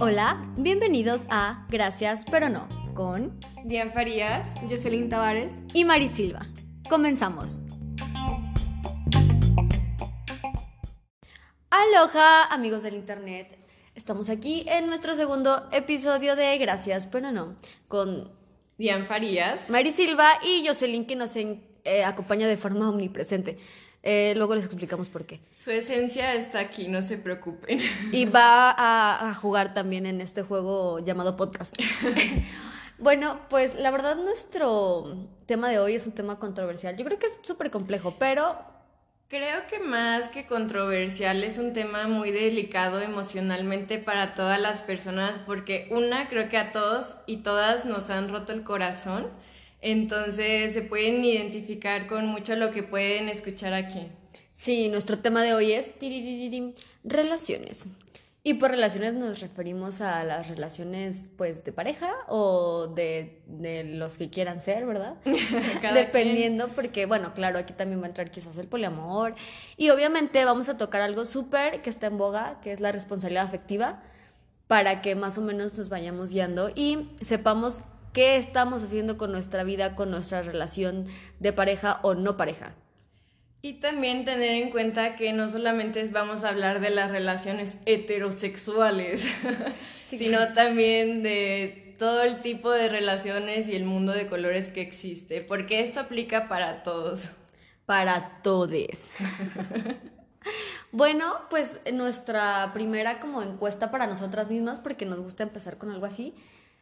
Hola, bienvenidos a Gracias pero no con Diane Farías, Jocelyn Tavares y Mari Silva. Comenzamos. Aloha, amigos del internet. Estamos aquí en nuestro segundo episodio de Gracias pero no con Diane Farías, Mari Silva y Jocelyn que nos eh, acompaña de forma omnipresente. Eh, luego les explicamos por qué. Su esencia está aquí, no se preocupen. Y va a, jugar también en este juego llamado podcast. bueno, pues la verdad nuestro tema de hoy es un tema controversial. Yo creo que es súper complejo, pero... Creo que más que controversial es un tema muy delicado emocionalmente para todas las personas porque una, creo que a todos y todas nos han roto el corazón entonces se pueden identificar con mucho lo que pueden escuchar aquí. Sí, nuestro tema de hoy es relaciones. Y por relaciones nos referimos a las relaciones pues de pareja o de, los que quieran ser, ¿verdad? Dependiendo, porque bueno, claro, aquí también va a entrar quizás el poliamor. Y obviamente vamos a tocar algo súper que está en boga, que es la responsabilidad afectiva, para que más o menos nos vayamos guiando y sepamos qué estamos haciendo con nuestra vida, con nuestra relación de pareja o no pareja. Y también tener en cuenta que no solamente vamos a hablar de las relaciones heterosexuales, sino también de todo el tipo de relaciones y el mundo de colores que existe, porque esto aplica para todos. Para todes. bueno, pues nuestra primera como encuesta para nosotras mismas, porque nos gusta empezar con algo así,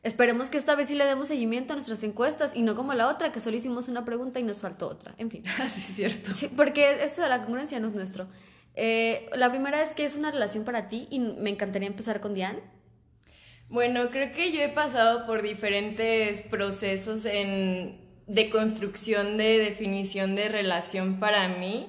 Esperemos que esta vez sí le demos seguimiento a nuestras encuestas y no como la otra, que solo hicimos una pregunta y nos faltó otra. En fin. Así es cierto. Sí, porque esto de la congruencia no es nuestro. Eh, la primera es que es una relación para ti y me encantaría empezar con Diane. Bueno, creo que yo he pasado por diferentes procesos en, de construcción de definición de relación para mí,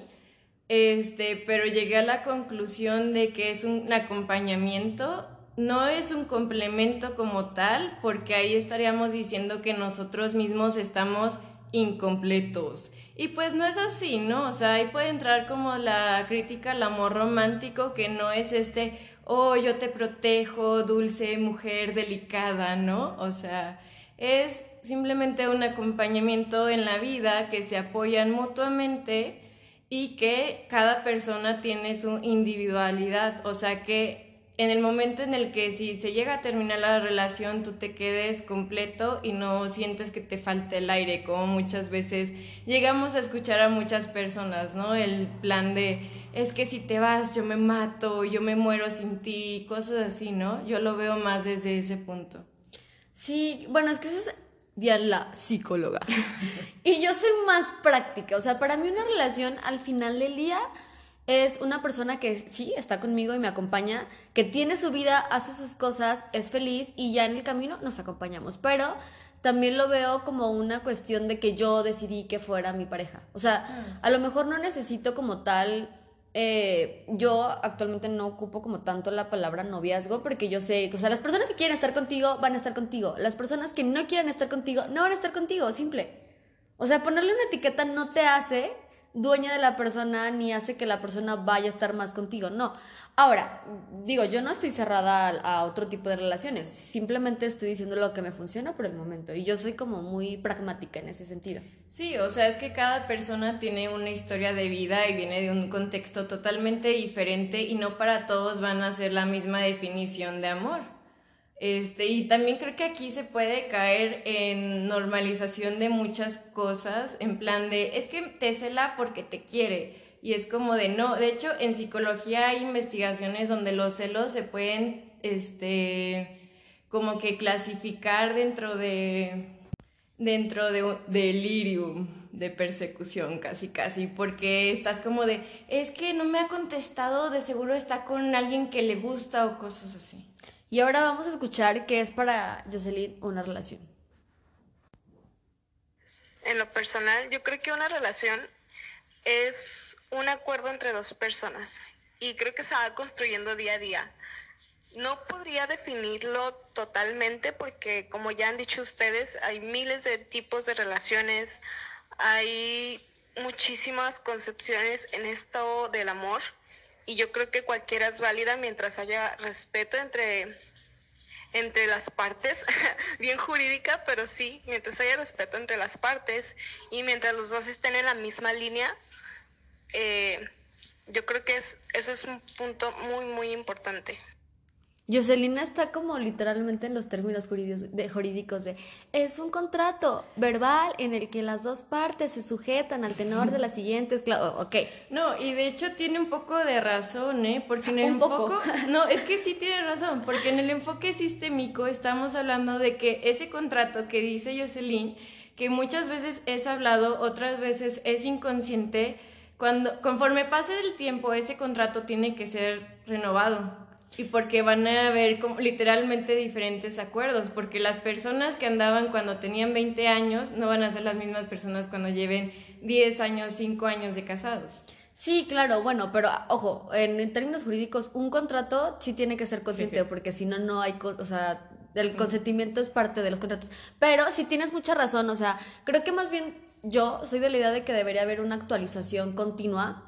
este, pero llegué a la conclusión de que es un acompañamiento no es un complemento como tal, porque ahí estaríamos diciendo que nosotros mismos estamos incompletos. Y pues no es así, ¿no? O sea, ahí puede entrar como la crítica al amor romántico, que no es este, oh, yo te protejo, dulce mujer delicada, ¿no? O sea, es simplemente un acompañamiento en la vida que se apoyan mutuamente y que cada persona tiene su individualidad, o sea que en el momento en el que si se llega a terminar la relación, tú te quedes completo y no sientes que te falte el aire, como muchas veces llegamos a escuchar a muchas personas, ¿no? El plan de, es que si te vas, yo me mato, yo me muero sin ti, cosas así, ¿no? Yo lo veo más desde ese punto. Sí, bueno, es que eso es la psicóloga. y yo soy más práctica, o sea, para mí una relación al final del día es una persona que sí está conmigo y me acompaña, que tiene su vida, hace sus cosas, es feliz y ya en el camino nos acompañamos. Pero también lo veo como una cuestión de que yo decidí que fuera mi pareja. O sea, ah. a lo mejor no necesito como tal. Eh, yo actualmente no ocupo como tanto la palabra noviazgo porque yo sé, o sea, las personas que quieren estar contigo van a estar contigo, las personas que no quieren estar contigo no van a estar contigo, simple. O sea, ponerle una etiqueta no te hace dueña de la persona ni hace que la persona vaya a estar más contigo, no. Ahora, digo, yo no estoy cerrada a, otro tipo de relaciones, simplemente estoy diciendo lo que me funciona por el momento y yo soy como muy pragmática en ese sentido. Sí, o sea, es que cada persona tiene una historia de vida y viene de un contexto totalmente diferente y no para todos van a ser la misma definición de amor. Este, y también creo que aquí se puede caer en normalización de muchas cosas, en plan de, es que te cela porque te quiere. Y es como de no, de hecho en psicología hay investigaciones donde los celos se pueden, este, como que clasificar dentro de, dentro de un delirium de persecución casi casi, porque estás como de, es que no me ha contestado, de seguro está con alguien que le gusta o cosas así. Y ahora vamos a escuchar qué es para Jocelyn una relación. En lo personal, yo creo que una relación es un acuerdo entre dos personas y creo que se va construyendo día a día. No podría definirlo totalmente porque, como ya han dicho ustedes, hay miles de tipos de relaciones, hay muchísimas concepciones en esto del amor y yo creo que cualquiera es válida mientras haya respeto entre, entre las partes, bien jurídica, pero sí, mientras haya respeto entre las partes y mientras los dos estén en la misma línea, eh, yo creo que es, eso es un punto muy, muy importante. Jocelina está como literalmente en los términos jurídicos de, jurídicos de es un contrato verbal en el que las dos partes se sujetan al tenor de las siguientes claro, ok. No, y de hecho tiene un poco de razón, ¿eh? Porque en el enfoque no, es que sí tiene razón, porque en el enfoque sistémico estamos hablando de que ese contrato que dice Jocelyn, que muchas veces es hablado, otras veces es inconsciente, cuando conforme pase el tiempo ese contrato tiene que ser renovado y porque van a haber como, literalmente diferentes acuerdos, porque las personas que andaban cuando tenían 20 años no van a ser las mismas personas cuando lleven 10 años, 5 años de casados. Sí, claro, bueno, pero ojo, en, términos jurídicos, un contrato sí tiene que ser consciente, porque si no, no hay, o sea, el consentimiento es parte de los contratos. Pero si tienes mucha razón, o sea, creo que más bien yo soy de la idea de que debería haber una actualización continua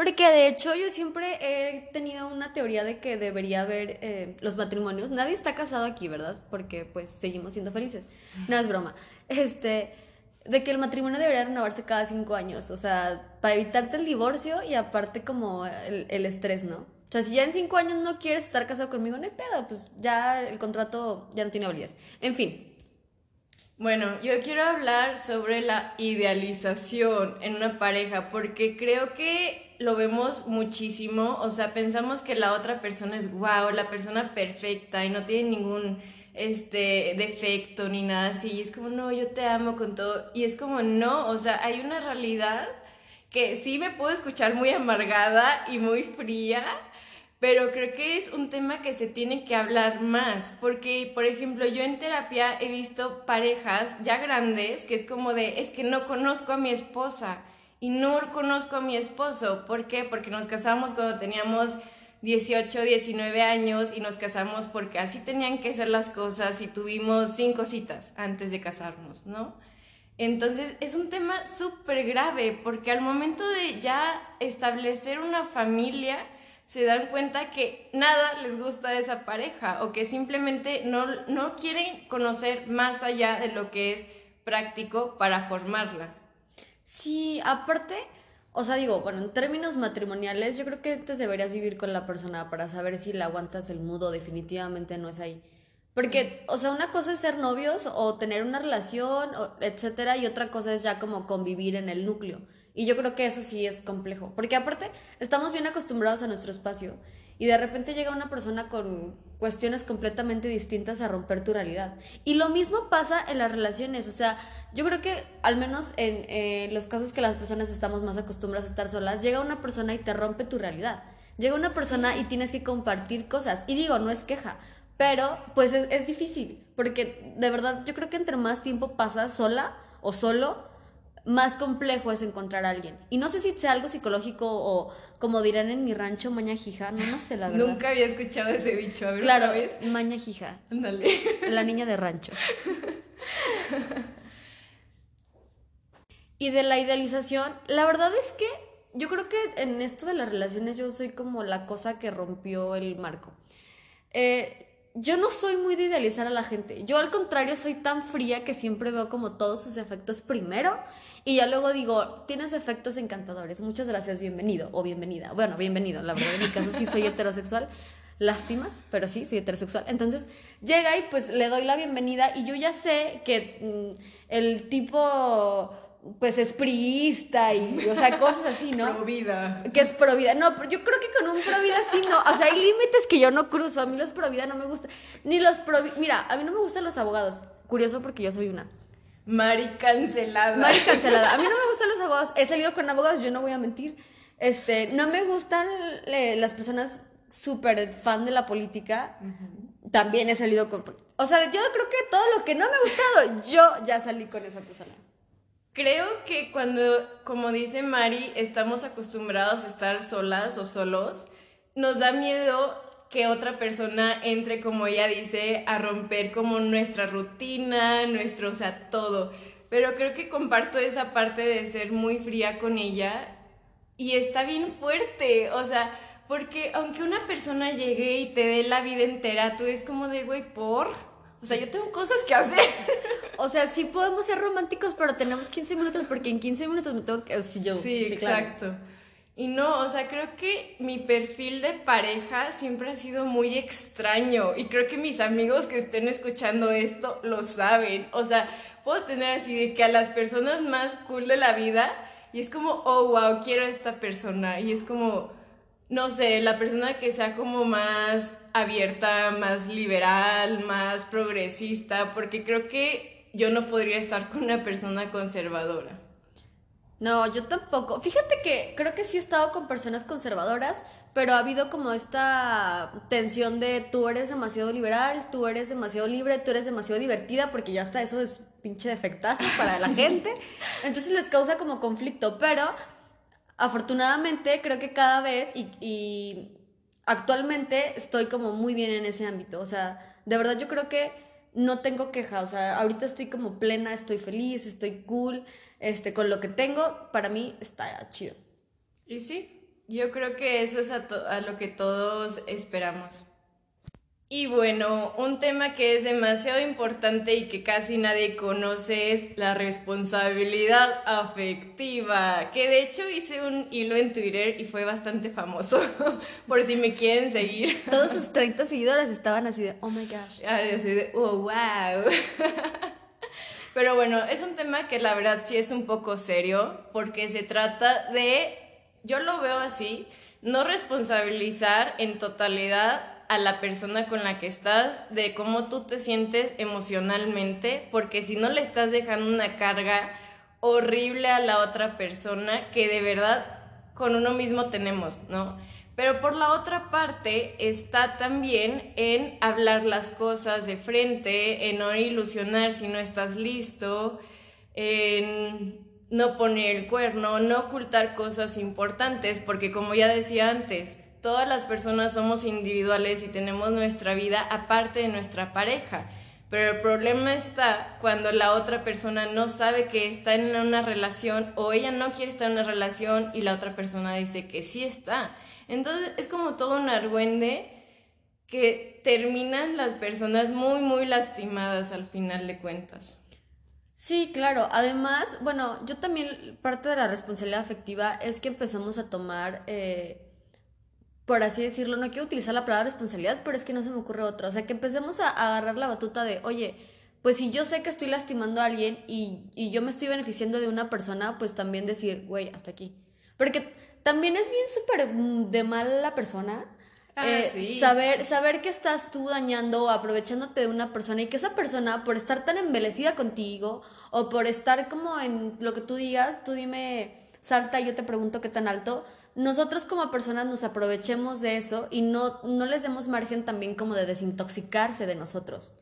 porque de hecho yo siempre he tenido una teoría de que debería haber eh, los matrimonios. Nadie está casado aquí, ¿verdad? Porque pues seguimos siendo felices. No es broma. Este, de que el matrimonio debería renovarse cada cinco años. O sea, para evitarte el divorcio y aparte como el, estrés, ¿no? O sea, si ya en cinco años no quieres estar casado conmigo, no hay pedo, pues ya el contrato ya no tiene validez. En fin, bueno, yo quiero hablar sobre la idealización en una pareja, porque creo que lo vemos muchísimo, o sea, pensamos que la otra persona es wow, la persona perfecta y no tiene ningún este defecto ni nada así, y es como, no, yo te amo con todo, y es como, no, o sea, hay una realidad que sí me puedo escuchar muy amargada y muy fría, pero creo que es un tema que se tiene que hablar más, porque, por ejemplo, yo en terapia he visto parejas ya grandes que es como de, es que no conozco a mi esposa y no conozco a mi esposo. ¿Por qué? Porque nos casamos cuando teníamos 18, 19 años y nos casamos porque así tenían que ser las cosas y tuvimos cinco citas antes de casarnos, ¿no? Entonces es un tema súper grave porque al momento de ya establecer una familia, se dan cuenta que nada les gusta de esa pareja o que simplemente no, no quieren conocer más allá de lo que es práctico para formarla. Sí, aparte, o sea, digo, bueno, en términos matrimoniales, yo creo que antes deberías vivir con la persona para saber si le aguantas el mudo, definitivamente no es ahí. Porque, o sea, una cosa es ser novios o tener una relación, etcétera, y otra cosa es ya como convivir en el núcleo. Y yo creo que eso sí es complejo, porque aparte estamos bien acostumbrados a nuestro espacio y de repente llega una persona con cuestiones completamente distintas a romper tu realidad. Y lo mismo pasa en las relaciones, o sea, yo creo que al menos en los casos que las personas estamos más acostumbradas a estar solas, llega una persona y te rompe tu realidad. Llega una persona y tienes que compartir cosas. Y digo, no es queja, pero pues es, es difícil, porque de verdad yo creo que entre más tiempo pasas sola o solo, más complejo es encontrar a alguien. Y no sé si sea algo psicológico o como dirán en mi rancho, maña jija, no, no sé la verdad. Nunca había escuchado ese dicho, a ver Claro, otra vez. maña jija. Ándale. La niña de rancho. y de la idealización, la verdad es que yo creo que en esto de las relaciones yo soy como la cosa que rompió el marco. Eh, yo no soy muy de idealizar a la gente. Yo al contrario soy tan fría que siempre veo como todos sus efectos primero y ya luego digo, tienes efectos encantadores. Muchas gracias, bienvenido o bienvenida. Bueno, bienvenido. La verdad en mi caso sí soy heterosexual. Lástima, pero sí, soy heterosexual. Entonces llega y pues le doy la bienvenida y yo ya sé que mm, el tipo pues es priista y, o sea, cosas así, ¿no? Pro vida. Que es pro vida. No, pero yo creo que con un pro vida sí, no. O sea, hay límites que yo no cruzo. A mí los pro vida no me gustan. Ni los pro Mira, a mí no me gustan los abogados. Curioso porque yo soy una. Mari cancelada. Mari cancelada. A mí no me gustan los abogados. He salido con abogados, yo no voy a mentir. Este, no me gustan las personas súper fan de la política. También he salido con... O sea, yo creo que todo lo que no me ha gustado, yo ya salí con esa persona. Creo que cuando, como dice Mari, estamos acostumbrados a estar solas o solos, nos da miedo que otra persona entre, como ella dice, a romper como nuestra rutina, nuestro, o sea, todo. Pero creo que comparto esa parte de ser muy fría con ella y está bien fuerte, o sea, porque aunque una persona llegue y te dé la vida entera, tú es como de, güey, por... O sea, yo tengo cosas que hacer. O sea, sí podemos ser románticos, pero tenemos 15 minutos porque en 15 minutos me tengo que... Sí, yo, sí, exacto. Y no, o sea, creo que mi perfil de pareja siempre ha sido muy extraño y creo que mis amigos que estén escuchando esto lo saben. O sea, puedo tener así de que a las personas más cool de la vida y es como, oh, wow, quiero a esta persona. Y es como, no sé, la persona que sea como más abierta, más liberal, más progresista, porque creo que yo no podría estar con una persona conservadora. No, yo tampoco. Fíjate que creo que sí he estado con personas conservadoras, pero ha habido como esta tensión de tú eres demasiado liberal, tú eres demasiado libre, tú eres demasiado divertida, porque ya hasta eso es pinche defectazo para la gente. Entonces les causa como conflicto, pero afortunadamente creo que cada vez y, actualmente estoy como muy bien en ese ámbito. O sea, de verdad yo creo que no tengo queja. O sea, ahorita estoy como plena, estoy feliz, estoy cool, este, con lo que tengo, para mí está chido. Y sí, yo creo que eso es a, a lo que todos esperamos. Y bueno, un tema que es demasiado importante y que casi nadie conoce es la responsabilidad afectiva, que de hecho hice un hilo en Twitter y fue bastante famoso, por si me quieren seguir. Todos sus 30 seguidores estaban así de, oh my gosh. Así de, oh wow. Pero bueno, es un tema que la verdad sí es un poco serio, porque se trata de, yo lo veo así, no responsabilizar en totalidad a la persona con la que estás, de cómo tú te sientes emocionalmente, porque si no le estás dejando una carga horrible a la otra persona que de verdad con uno mismo tenemos, ¿no? Pero por la otra parte está también en hablar las cosas de frente, en no ilusionar si no estás listo, en no poner el cuerno, no ocultar cosas importantes, porque como ya decía antes, todas las personas somos individuales y tenemos nuestra vida aparte de nuestra pareja. Pero el problema está cuando la otra persona no sabe que está en una relación o ella no quiere estar en una relación y la otra persona dice que sí está. Entonces es como todo un argüende que terminan las personas muy, muy lastimadas al final de cuentas. Sí, claro. Además, bueno, yo también parte de la responsabilidad afectiva es que empezamos a tomar... Eh, por así decirlo, no quiero utilizar la palabra responsabilidad, pero es que no se me ocurre otra. O sea, que empecemos a, agarrar la batuta de, oye, pues si yo sé que estoy lastimando a alguien y, yo me estoy beneficiando de una persona, pues también decir, güey, hasta aquí. Porque también es bien súper mm, de mal la persona. Ah, eh, saber, saber que estás tú dañando o aprovechándote de una persona y que esa persona, por estar tan embelecida contigo o por estar como en lo que tú digas, tú dime, salta y yo te pregunto qué tan alto, nosotros como personas nos aprovechemos de eso y no, no les demos margen también como de desintoxicarse de nosotros.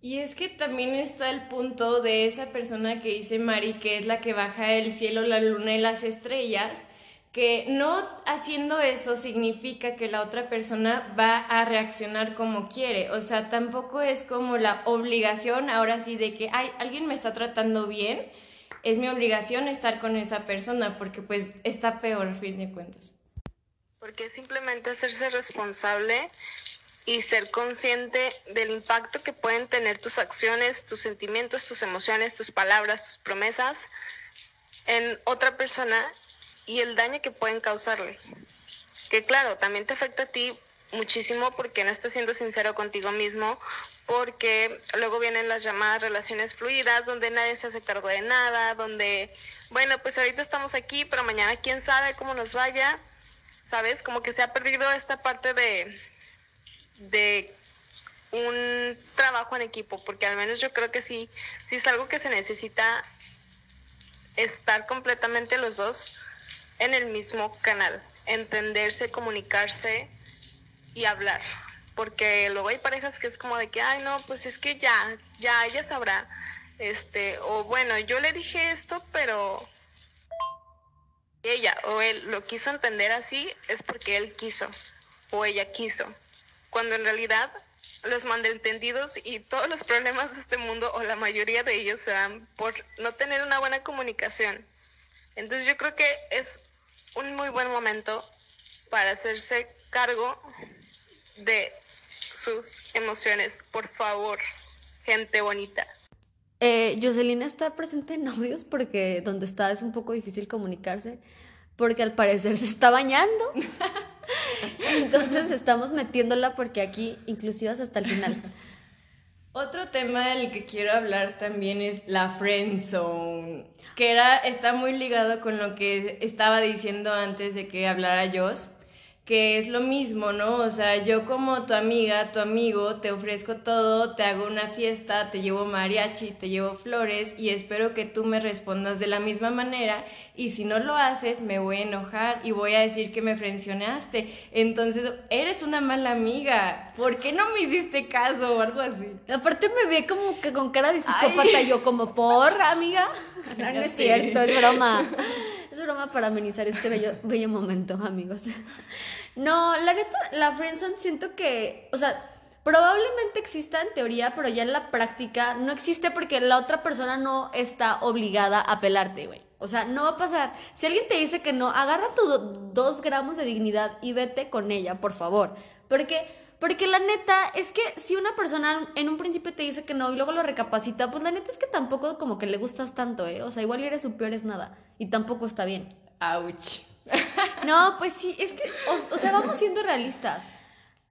Y es que también está el punto de esa persona que dice Mari, que es la que baja el cielo, la luna y las estrellas, que no haciendo eso significa que la otra persona va a reaccionar como quiere. O sea, tampoco es como la obligación ahora sí de que, ay, alguien me está tratando bien, es mi obligación estar con esa persona porque pues está peor a fin de cuentas. Porque simplemente hacerse responsable y ser consciente del impacto que pueden tener tus acciones, tus sentimientos, tus emociones, tus palabras, tus promesas en otra persona y el daño que pueden causarle. Que claro, también te afecta a ti muchísimo porque no estás siendo sincero contigo mismo, porque luego vienen las llamadas relaciones fluidas, donde nadie se hace cargo de nada, donde, bueno, pues ahorita estamos aquí, pero mañana quién sabe cómo nos vaya, ¿sabes? Como que se ha perdido esta parte de, de un trabajo en equipo, porque al menos yo creo que sí, sí es algo que se necesita estar completamente los dos en el mismo canal, entenderse, comunicarse y hablar porque luego hay parejas que es como de que, ay, no, pues es que ya, ya ella sabrá, este, o bueno, yo le dije esto, pero ella o él lo quiso entender así, es porque él quiso o ella quiso, cuando en realidad los malentendidos y todos los problemas de este mundo, o la mayoría de ellos, se dan por no tener una buena comunicación. Entonces yo creo que es un muy buen momento para hacerse cargo de sus emociones. Por favor, gente bonita. Eh, Jocelyn está presente en audios porque donde está es un poco difícil comunicarse, porque al parecer se está bañando. Entonces estamos metiéndola porque aquí inclusivas hasta el final. Otro tema del que quiero hablar también es la friend zone, que era, está muy ligado con lo que estaba diciendo antes de que hablara Joss, que es lo mismo, ¿no? O sea, yo como tu amiga, tu amigo, te ofrezco todo, te hago una fiesta, te llevo mariachi, te llevo flores y espero que tú me respondas de la misma manera y si no lo haces me voy a enojar y voy a decir que me frencionaste. Entonces, eres una mala amiga. ¿Por qué no me hiciste caso o algo así? Aparte me ve como que con cara de psicópata yo como por amiga. No, no es cierto, es broma. Es broma para amenizar este bello, bello momento, amigos. No, la neta, la friendzone siento que, o sea, probablemente exista en teoría, pero ya en la práctica no existe porque la otra persona no está obligada a pelarte, güey. O sea, no va a pasar. Si alguien te dice que no, agarra tus dos gramos de dignidad y vete con ella, por favor. Porque, porque la neta es que si una persona en un principio te dice que no y luego lo recapacita, pues la neta es que tampoco como que le gustas tanto, ¿eh? O sea, igual eres su peor es nada. Y tampoco está bien. Ouch. No, pues sí, es que, o, o sea, vamos siendo realistas.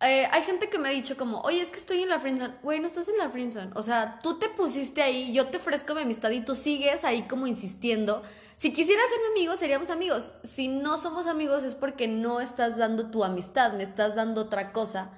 Eh, hay gente que me ha dicho como, oye, es que estoy en la friendzone. Güey, no estás en la friendzone. O sea, tú te pusiste ahí, yo te ofrezco mi amistad y tú sigues ahí como insistiendo. Si quisieras ser mi amigo, seríamos amigos. Si no somos amigos es porque no estás dando tu amistad, me estás dando otra cosa.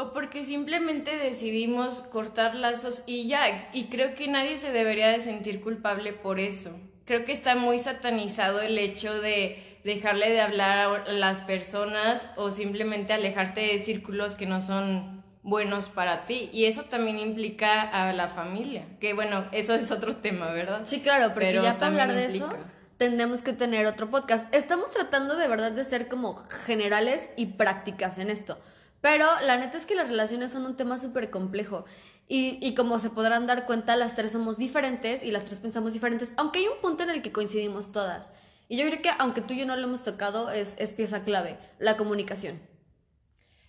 O porque simplemente decidimos cortar lazos y ya. Y creo que nadie se debería de sentir culpable por eso. Creo que está muy satanizado el hecho de dejarle de hablar a las personas o simplemente alejarte de círculos que no son buenos para ti. Y eso también implica a la familia, que bueno, eso es otro tema, ¿verdad? Sí, claro, porque Pero ya para hablar de eso tendremos que tener otro podcast. Estamos tratando de verdad de ser como generales y prácticas en esto. Pero la neta es que las relaciones son un tema súper complejo. Y, y como se podrán dar cuenta, las tres somos diferentes y las tres pensamos diferentes, aunque hay un punto en el que coincidimos todas. Y yo creo que aunque tú y yo no lo hemos tocado, es, es pieza clave, la comunicación.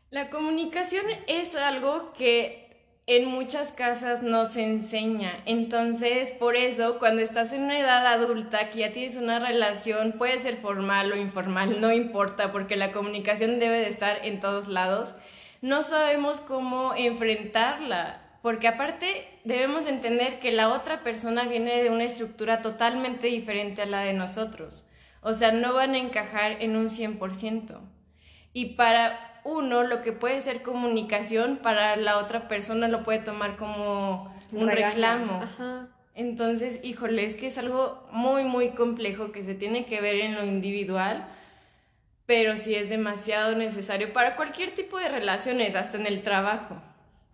La comunicación es algo que en muchas casas no se enseña. Entonces, por eso, cuando estás en una edad adulta, que ya tienes una relación, puede ser formal o informal, no importa, porque la comunicación debe de estar en todos lados, no sabemos cómo enfrentarla. Porque aparte debemos entender que la otra persona viene de una estructura totalmente diferente a la de nosotros. O sea, no van a encajar en un 100%. Y para uno lo que puede ser comunicación, para la otra persona lo puede tomar como un Regaño. reclamo. Ajá. Entonces, híjole, es que es algo muy, muy complejo que se tiene que ver en lo individual, pero sí es demasiado necesario para cualquier tipo de relaciones, hasta en el trabajo.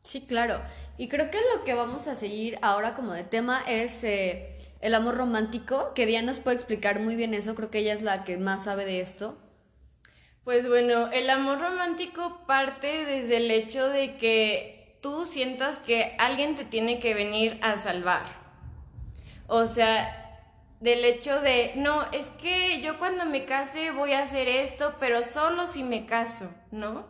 Sí, claro. Y creo que lo que vamos a seguir ahora como de tema es eh, el amor romántico, que Diana nos puede explicar muy bien eso, creo que ella es la que más sabe de esto. Pues bueno, el amor romántico parte desde el hecho de que tú sientas que alguien te tiene que venir a salvar. O sea, del hecho de, no, es que yo cuando me case voy a hacer esto, pero solo si me caso, ¿no?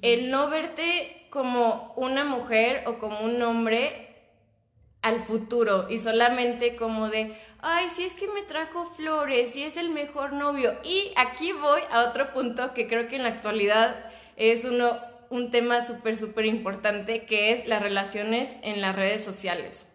El no verte como una mujer o como un hombre al futuro y solamente como de, ay, si es que me trajo flores, si es el mejor novio. Y aquí voy a otro punto que creo que en la actualidad es uno, un tema súper, súper importante, que es las relaciones en las redes sociales.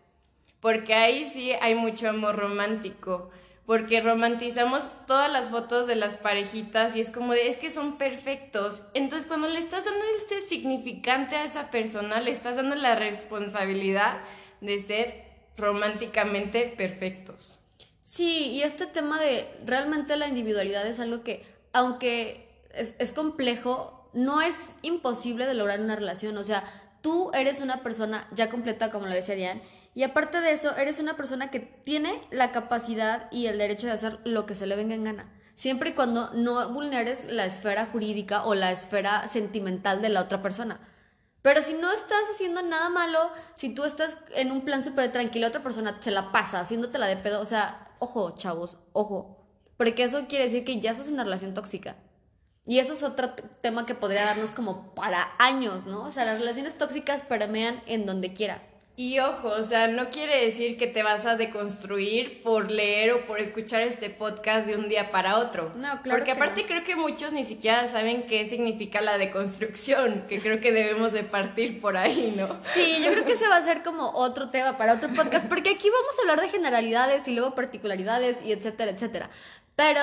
Porque ahí sí hay mucho amor romántico. Porque romantizamos todas las fotos de las parejitas y es como de, es que son perfectos. Entonces cuando le estás dando ese significante a esa persona, le estás dando la responsabilidad de ser románticamente perfectos. Sí, y este tema de realmente la individualidad es algo que, aunque es, complejo, no es imposible de lograr una relación. O sea, tú eres una persona ya completa, como lo decía Diane, y aparte de eso, eres una persona que tiene la capacidad y el derecho de hacer lo que se le venga en gana. Siempre y cuando no vulneres la esfera jurídica o la esfera sentimental de la otra persona. Pero si no estás haciendo nada malo, si tú estás en un plan súper tranquilo, otra persona se la pasa haciéndotela de pedo. O sea, ojo, chavos, ojo. Porque eso quiere decir que ya estás en una relación tóxica. Y eso es otro tema que podría darnos como para años, ¿no? O sea, las relaciones tóxicas permean en donde quiera. Y ojo, o sea, no quiere decir que te vas a deconstruir por leer o por escuchar este podcast de un día para otro. No, claro. Porque aparte creo que muchos ni siquiera saben qué significa la deconstrucción, que creo que debemos de partir por ahí, ¿no? Sí, yo creo que ese va a ser como otro tema para otro podcast, porque aquí vamos a hablar de generalidades y luego particularidades y etcétera, etcétera. Pero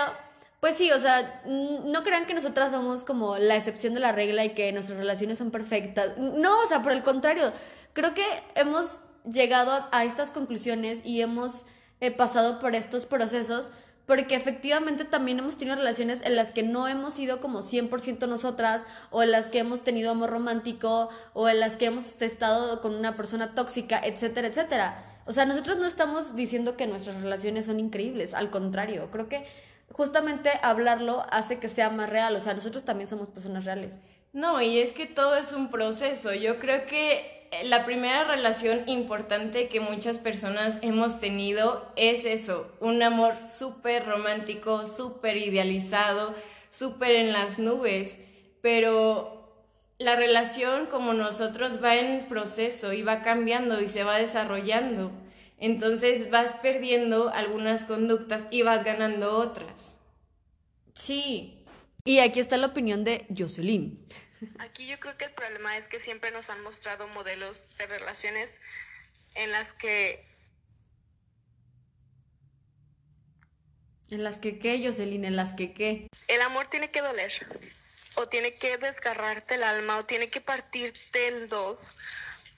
pues sí, o sea, no crean que nosotras somos como la excepción de la regla y que nuestras relaciones son perfectas. No, o sea, por el contrario, creo que hemos llegado a estas conclusiones y hemos eh, pasado por estos procesos porque efectivamente también hemos tenido relaciones en las que no hemos sido como 100% nosotras o en las que hemos tenido amor romántico o en las que hemos estado con una persona tóxica, etcétera, etcétera. O sea, nosotros no estamos diciendo que nuestras relaciones son increíbles, al contrario, creo que justamente hablarlo hace que sea más real, o sea, nosotros también somos personas reales. No, y es que todo es un proceso. Yo creo que la primera relación importante que muchas personas hemos tenido es eso, un amor súper romántico, súper idealizado, súper en las nubes, pero la relación como nosotros va en proceso y va cambiando y se va desarrollando. Entonces vas perdiendo algunas conductas y vas ganando otras. Sí. Y aquí está la opinión de Jocelyn. Aquí yo creo que el problema es que siempre nos han mostrado modelos de relaciones en las que... ¿En las que qué, Jocelyn? ¿En las que qué? El amor tiene que doler, o tiene que desgarrarte el alma, o tiene que partirte el dos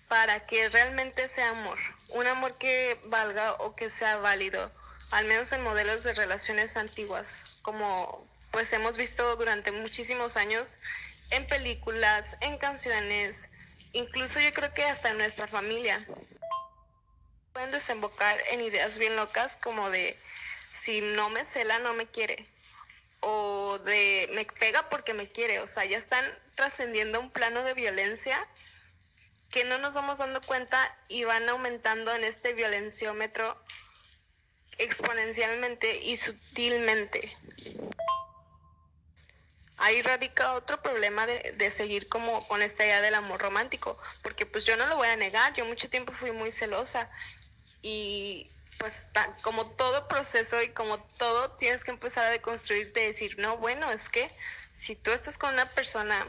para que realmente sea amor. Un amor que valga o que sea válido, al menos en modelos de relaciones antiguas, como pues hemos visto durante muchísimos años en películas, en canciones, incluso yo creo que hasta en nuestra familia. Pueden desembocar en ideas bien locas como de si no me cela no me quiere o de me pega porque me quiere, o sea, ya están trascendiendo un plano de violencia que no nos vamos dando cuenta y van aumentando en este violenciómetro exponencialmente y sutilmente. Ahí radica otro problema de, de, seguir como con esta idea del amor romántico, porque pues yo no lo voy a negar, yo mucho tiempo fui muy celosa y pues como todo proceso y como todo tienes que empezar a deconstruirte y decir, no, bueno, es que si tú estás con una persona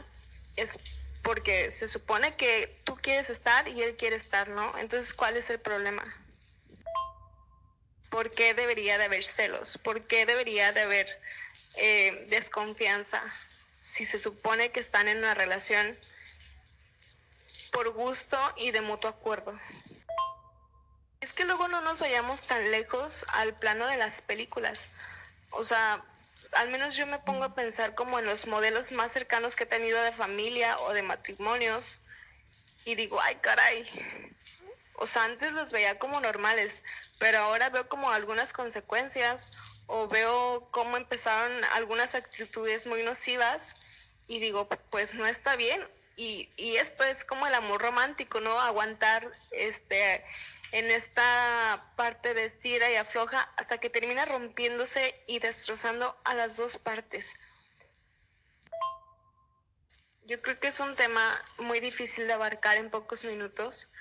es porque se supone que tú quieres estar y él quiere estar, ¿no? Entonces, ¿cuál es el problema? ¿Por qué debería de haber celos? ¿Por qué debería de haber eh, desconfianza si se supone que están en una relación por gusto y de mutuo acuerdo. Es que luego no nos vayamos tan lejos al plano de las películas. O sea, al menos yo me pongo a pensar como en los modelos más cercanos que he tenido de familia o de matrimonios y digo, ay caray. O sea, antes los veía como normales, pero ahora veo como algunas consecuencias o veo cómo empezaron algunas actitudes muy nocivas y digo, pues no está bien. Y, y esto es como el amor romántico, ¿no? Aguantar este en esta parte de estira y afloja hasta que termina rompiéndose y destrozando a las dos partes. Yo creo que es un tema muy difícil de abarcar en pocos minutos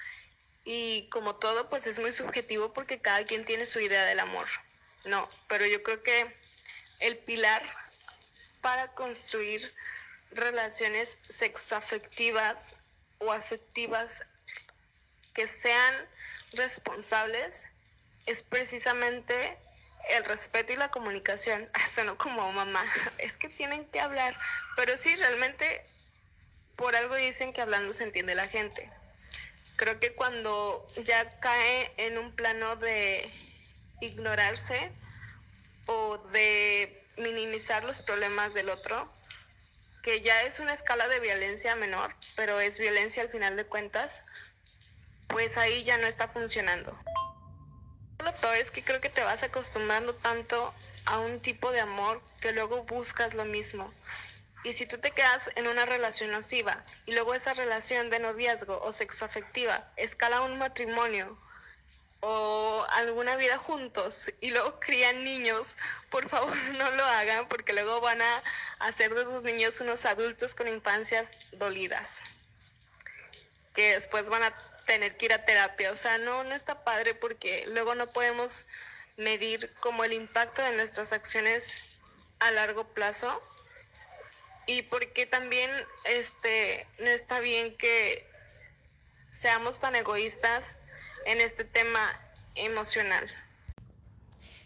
y como todo pues es muy subjetivo porque cada quien tiene su idea del amor. No, pero yo creo que el pilar para construir relaciones sexoafectivas o afectivas que sean responsables es precisamente el respeto y la comunicación. no como mamá, es que tienen que hablar, pero sí, realmente por algo dicen que hablando se entiende la gente. Creo que cuando ya cae en un plano de ignorarse o de minimizar los problemas del otro, que ya es una escala de violencia menor, pero es violencia al final de cuentas, pues ahí ya no está funcionando. Lo peor es que creo que te vas acostumbrando tanto a un tipo de amor que luego buscas lo mismo. Y si tú te quedas en una relación nociva y luego esa relación de noviazgo o sexoafectiva escala un matrimonio o alguna vida juntos y luego crían niños, por favor no lo hagan porque luego van a hacer de esos niños unos adultos con infancias dolidas, que después van a tener que ir a terapia. O sea, no, no está padre porque luego no podemos medir como el impacto de nuestras acciones a largo plazo y porque también este no está bien que seamos tan egoístas en este tema emocional.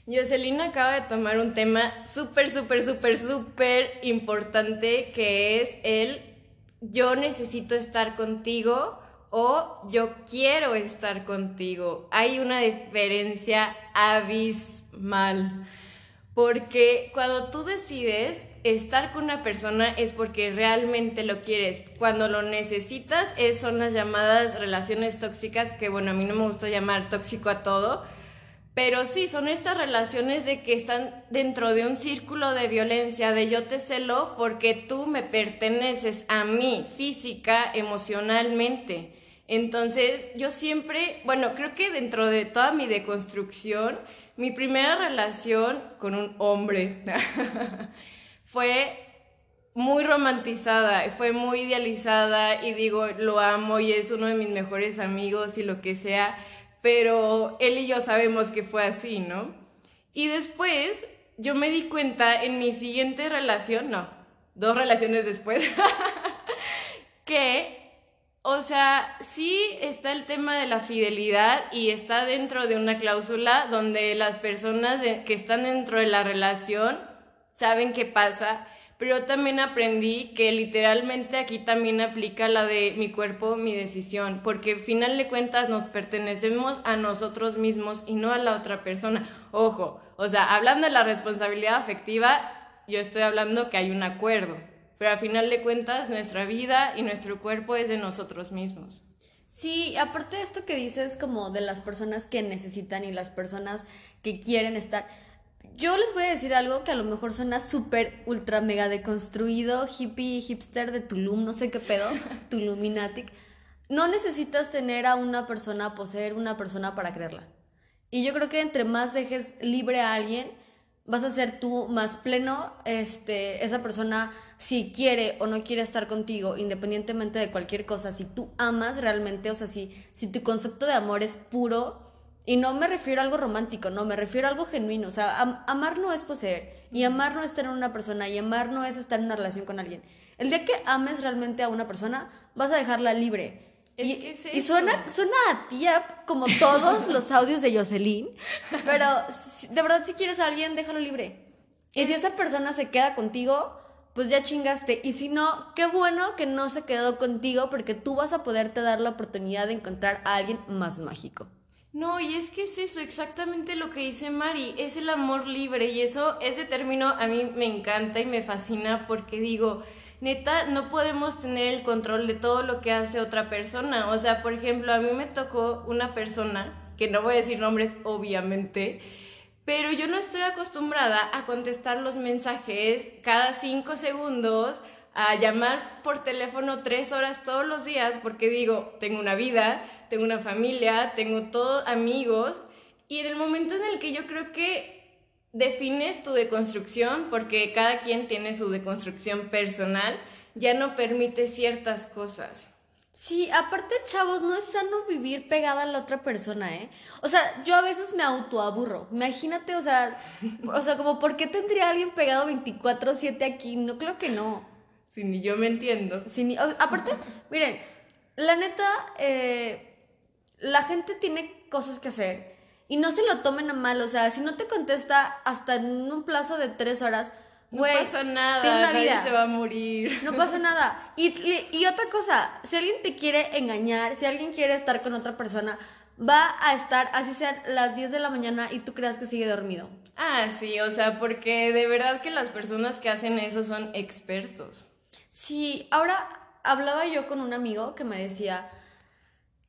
Jocelyn acaba de tomar un tema súper, súper, súper, súper importante que es el yo necesito estar contigo o yo quiero estar contigo. Hay una diferencia abismal. Porque cuando tú decides estar con una persona es porque realmente lo quieres. Cuando lo necesitas es, son las llamadas relaciones tóxicas, que bueno, a mí no me gusta llamar tóxico a todo, pero sí, son estas relaciones de que están dentro de un círculo de violencia, de yo te celo porque tú me perteneces a mí, física, emocionalmente. Entonces, yo siempre, bueno, creo que dentro de toda mi deconstrucción, mi primera relación con un hombre fue muy romantizada, fue muy idealizada y digo, lo amo y es uno de mis mejores amigos y lo que sea, pero él y yo sabemos que fue así, ¿no? Y después yo me di cuenta en mi siguiente relación, no, dos relaciones después, que o sea, sí está el tema de la fidelidad y está dentro de una cláusula donde las personas que están dentro de la relación saben qué pasa, pero también aprendí que literalmente aquí también aplica la de mi cuerpo, mi decisión, porque al final de cuentas nos pertenecemos a nosotros mismos y no a la otra persona. Ojo, o sea, hablando de la responsabilidad afectiva, yo estoy hablando que hay un acuerdo pero al final de cuentas nuestra vida y nuestro cuerpo es de nosotros mismos. Sí, aparte de esto que dices como de las personas que necesitan y las personas que quieren estar, yo les voy a decir algo que a lo mejor suena súper, ultra, mega deconstruido, hippie, hipster de Tulum, no sé qué pedo, Tuluminatic. No necesitas tener a una persona, poseer una persona para creerla. Y yo creo que entre más dejes libre a alguien, vas a ser tú más pleno, este, esa persona si quiere o no quiere estar contigo, independientemente de cualquier cosa, si tú amas realmente, o sea, si, si tu concepto de amor es puro, y no me refiero a algo romántico, no, me refiero a algo genuino, o sea, amar no es poseer, y amar no es tener una persona, y amar no es estar en una relación con alguien. El día que ames realmente a una persona, vas a dejarla libre y, suena, suena a tía como todos los audios de Jocelyn, pero de verdad si quieres a alguien, déjalo libre. Y si esa persona se queda contigo, pues ya chingaste. Y si no, qué bueno que no se quedó contigo porque tú vas a poderte dar la oportunidad de encontrar a alguien más mágico. No, y es que es eso, exactamente lo que dice Mari, es el amor libre y eso, ese término a mí me encanta y me fascina porque digo, neta, no podemos tener el control de todo lo que hace otra persona. O sea, por ejemplo, a mí me tocó una persona, que no voy a decir nombres, obviamente, pero yo no estoy acostumbrada a contestar los mensajes cada cinco segundos, a llamar por teléfono tres horas todos los días, porque digo, tengo una vida, tengo una familia, tengo todos amigos, y en el momento en el que yo creo que defines tu deconstrucción porque cada quien tiene su deconstrucción personal, ya no permite ciertas cosas. Sí, aparte, chavos, no es sano vivir pegada a la otra persona, ¿eh? O sea, yo a veces me autoaburro. Imagínate, o sea, o sea, como, ¿por qué tendría alguien pegado 24-7 aquí? No, creo que no. Sí, ni yo me entiendo. Sí, aparte, miren, la neta, eh, la gente tiene cosas que hacer y no se lo tomen a mal, o sea, si no te contesta hasta en un plazo de tres horas, güey. No pasa nada, tiene una vida. se va a morir. No pasa nada. Y, y otra cosa, si alguien te quiere engañar, si alguien quiere estar con otra persona, va a estar, así sean las 10 de la mañana y tú creas que sigue dormido. Ah, sí, o sea, porque de verdad que las personas que hacen eso son expertos. Sí, ahora hablaba yo con un amigo que me decía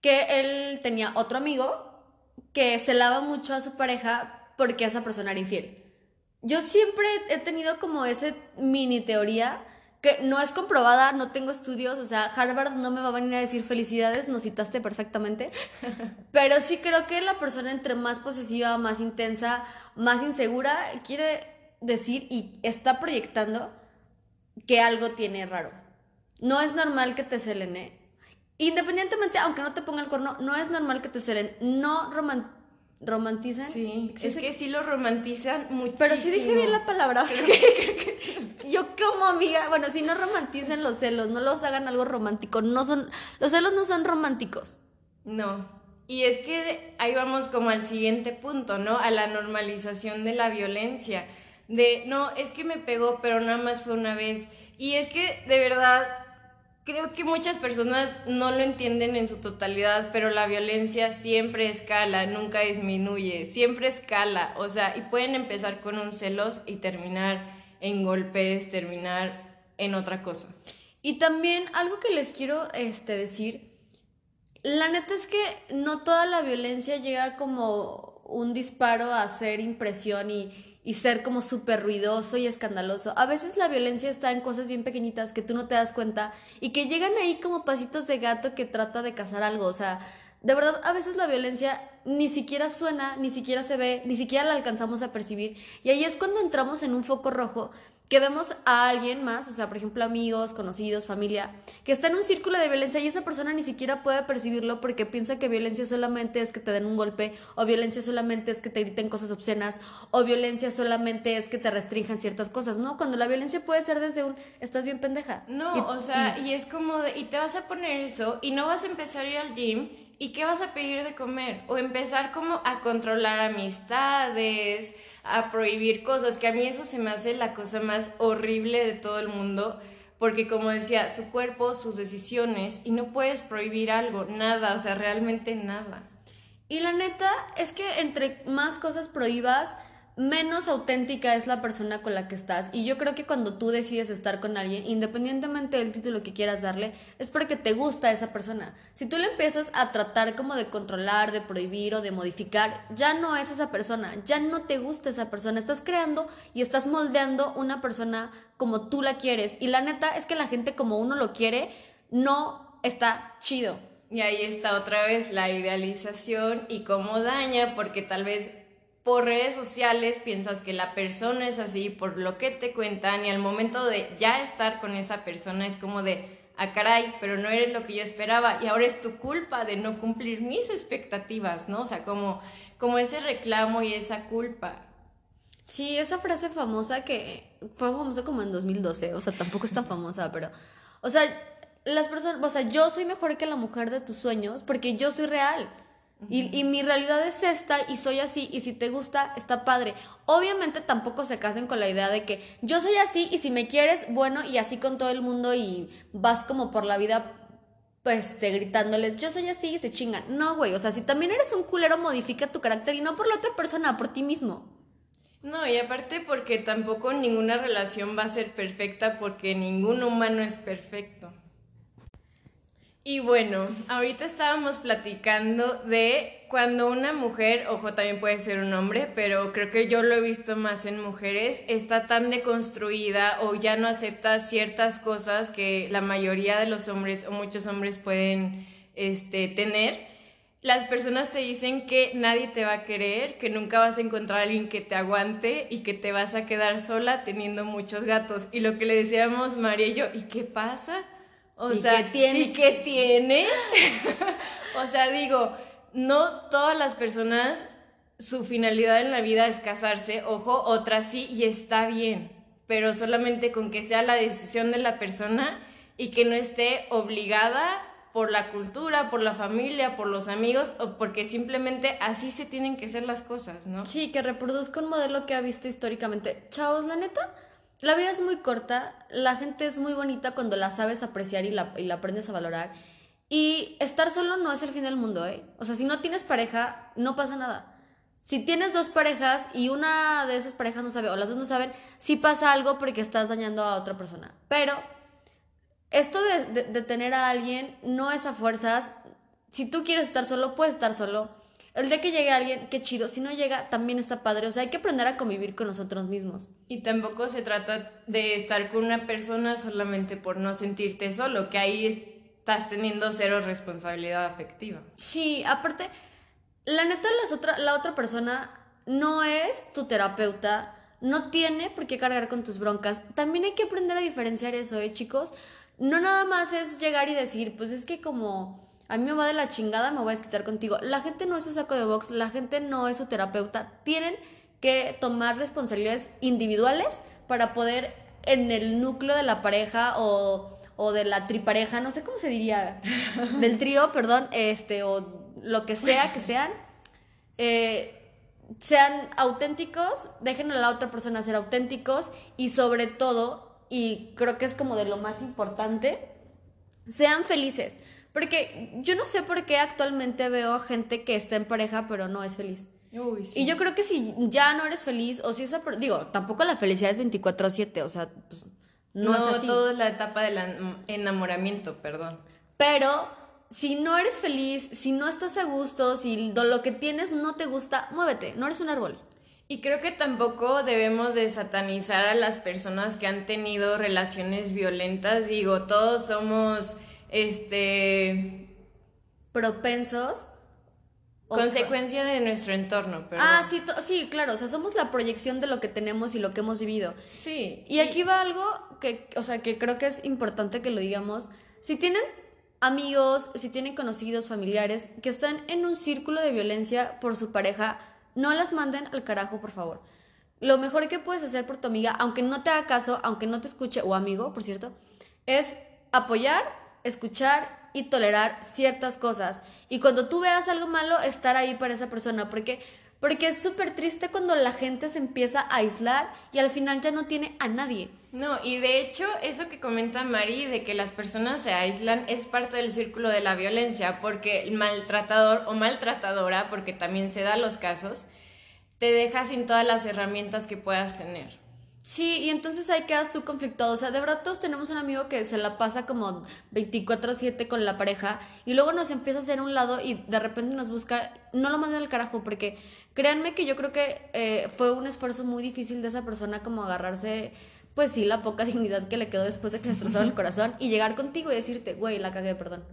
que él tenía otro amigo que se lava mucho a su pareja porque esa persona era infiel. Yo siempre he tenido como ese mini teoría que no es comprobada, no tengo estudios, o sea, Harvard no me va a venir a decir felicidades, nos citaste perfectamente, pero sí creo que la persona entre más posesiva, más intensa, más insegura, quiere decir y está proyectando que algo tiene raro. No es normal que te celen, ¿eh? Independientemente, aunque no te ponga el cuerno, no es normal que te celen. No roman romanticen. Sí, es que sí lo romantizan muchísimo. Pero sí dije bien la palabra. Yo como amiga, bueno, si no romanticen los celos, no los hagan algo romántico. No son, los celos no son románticos. No. Y es que ahí vamos como al siguiente punto, ¿no? A la normalización de la violencia. De, no, es que me pegó, pero nada más fue una vez. Y es que de verdad creo que muchas personas no lo entienden en su totalidad, pero la violencia siempre escala, nunca disminuye, siempre escala, o sea, y pueden empezar con un celos y terminar en golpes, terminar en otra cosa. Y también algo que les quiero este, decir, la neta es que no toda la violencia llega como un disparo a hacer impresión y, y ser como súper ruidoso y escandaloso. A veces la violencia está en cosas bien pequeñitas que tú no te das cuenta y que llegan ahí como pasitos de gato que trata de cazar algo. O sea, de verdad, a veces la violencia ni siquiera suena, ni siquiera se ve, ni siquiera la alcanzamos a percibir. Y ahí es cuando entramos en un foco rojo que vemos a alguien más, o sea, por ejemplo, amigos, conocidos, familia, que está en un círculo de violencia y esa persona ni siquiera puede percibirlo porque piensa que violencia solamente es que te den un golpe, o violencia solamente es que te griten cosas obscenas, o violencia solamente es que te restrinjan ciertas cosas, ¿no? Cuando la violencia puede ser desde un, estás bien pendeja. No, o sea, y, y es como, de, y te vas a poner eso y no vas a empezar a ir al gym. ¿Y qué vas a pedir de comer? O empezar como a controlar amistades, a prohibir cosas, que a mí eso se me hace la cosa más horrible de todo el mundo, porque como decía, su cuerpo, sus decisiones, y no puedes prohibir algo, nada, o sea, realmente nada. Y la neta es que entre más cosas prohíbas, menos auténtica es la persona con la que estás. Y yo creo que cuando tú decides estar con alguien, independientemente del título que quieras darle, es porque te gusta esa persona. Si tú le empiezas a tratar como de controlar, de prohibir o de modificar, ya no es esa persona, ya no te gusta esa persona. Estás creando y estás moldeando una persona como tú la quieres. Y la neta es que la gente como uno lo quiere, no está chido. Y ahí está otra vez la idealización y cómo daña, porque tal vez por redes sociales piensas que la persona es así por lo que te cuentan y al momento de ya estar con esa persona es como de, ah caray, pero no eres lo que yo esperaba y ahora es tu culpa de no cumplir mis expectativas, ¿no? O sea, como, como ese reclamo y esa culpa. Sí, esa frase famosa que fue famosa como en 2012, o sea, tampoco es tan famosa, pero, o sea, las personas, o sea, yo soy mejor que la mujer de tus sueños porque yo soy real. Y, mi realidad es esta y soy así y si te gusta, está padre. Obviamente tampoco se casen con la idea de que yo soy así y si me quieres, bueno, y así con todo el mundo y vas como por la vida pues te gritándoles, yo soy así y se chingan. No, güey, o sea, si también eres un culero, modifica tu carácter y no por la otra persona, por ti mismo. No, y aparte porque tampoco ninguna relación va a ser perfecta porque ningún humano es perfecto. Y bueno, ahorita estábamos platicando de cuando una mujer, ojo, también puede ser un hombre, pero creo que yo lo he visto más en mujeres, está tan deconstruida o ya no acepta ciertas cosas que la mayoría de los hombres o muchos hombres pueden este, tener. Las personas te dicen que nadie te va a querer, que nunca vas a encontrar a alguien que te aguante y que te vas a quedar sola teniendo muchos gatos. Y lo que le decíamos María y yo, ¿y qué pasa? O sea, qué tiene? ¿y qué tiene? o sea, digo, no todas las personas su finalidad en la vida es casarse, ojo, otras sí y está bien, pero solamente con que sea la decisión de la persona y que no esté obligada por la cultura, por la familia, por los amigos o porque simplemente así se tienen que ser las cosas, ¿no? Sí, que reproduzca un modelo que ha visto históricamente. Chavos, la neta, la vida es muy corta, la gente es muy bonita cuando la sabes apreciar y la, aprendes a valorar. Y estar solo no es el fin del mundo, ¿eh? O sea, si no tienes pareja, no pasa nada. Si tienes dos parejas y una de esas parejas no sabe, o las dos no saben, sí pasa algo porque estás dañando a otra persona. Pero esto de tener a alguien no es a fuerzas. Si tú quieres estar solo, puedes estar solo el día que llegue alguien, qué chido. Si no llega, también está padre. O sea, hay que aprender a convivir con nosotros mismos. Y tampoco se trata de estar con una persona solamente por no sentirte solo, que ahí estás teniendo cero responsabilidad afectiva. Sí, aparte, la neta, las otra, la otra persona no es tu terapeuta, no tiene por qué cargar con tus broncas. También hay que aprender a diferenciar eso, ¿eh, chicos? No nada más es llegar y decir, pues es que como a mí me va de la chingada, me voy a desquitar contigo. La gente no es su saco de box, la gente no es su terapeuta. Tienen que tomar responsabilidades individuales para poder en el núcleo de la pareja o, o de la tripareja, no sé cómo se diría, del trío, perdón, este, o lo que sea que sean, eh, sean auténticos, dejen a la otra persona ser auténticos y sobre todo, y creo que es como de lo más importante, sean felices. Porque yo no sé por qué actualmente veo a gente que está en pareja pero no es feliz. Y yo creo que si ya no eres feliz, o si esa. Digo, tampoco la felicidad es 24-7, o sea, pues no, es así. todo es la etapa del enamoramiento, perdón. Pero si no eres feliz, si no estás a gusto, si lo que tienes no te gusta, muévete, no eres un árbol. Y creo que tampoco debemos de satanizar a las personas que han tenido relaciones violentas. Digo, todos somos este propensos consecuencia de nuestro entorno pero ah sí sí claro o sea somos la proyección de lo que tenemos y lo que hemos vivido. Sí y, aquí va algo que o sea que creo que es importante que lo digamos. Si tienen amigos si tienen conocidos familiares que están en un círculo de violencia por su pareja no las manden al carajo por favor. Lo mejor que puedes hacer por tu amiga aunque no te haga caso aunque no te escuche o amigo por cierto es apoyar escuchar y tolerar ciertas cosas. Y cuando tú veas algo malo, estar ahí para esa persona. Porque, porque es súper triste cuando la gente se empieza a aislar y al final ya no tiene a nadie. No, y de hecho, eso que comenta Mari de que las personas se aíslan es parte del círculo de la violencia, porque el maltratador o maltratadora, porque también se da los casos, te deja sin todas las herramientas que puedas tener. Sí, y entonces ahí quedas tú conflictuado. O sea, de verdad todos tenemos un amigo que se la pasa como 24/7 con la pareja y luego nos empieza a hacer un lado y de repente nos busca, no lo manden al carajo porque créanme que yo creo que eh, fue un esfuerzo muy difícil de esa persona como agarrarse, pues sí, la poca dignidad que le quedó después de que le destrozaron el corazón y llegar contigo y decirte, güey, la cagué, perdón.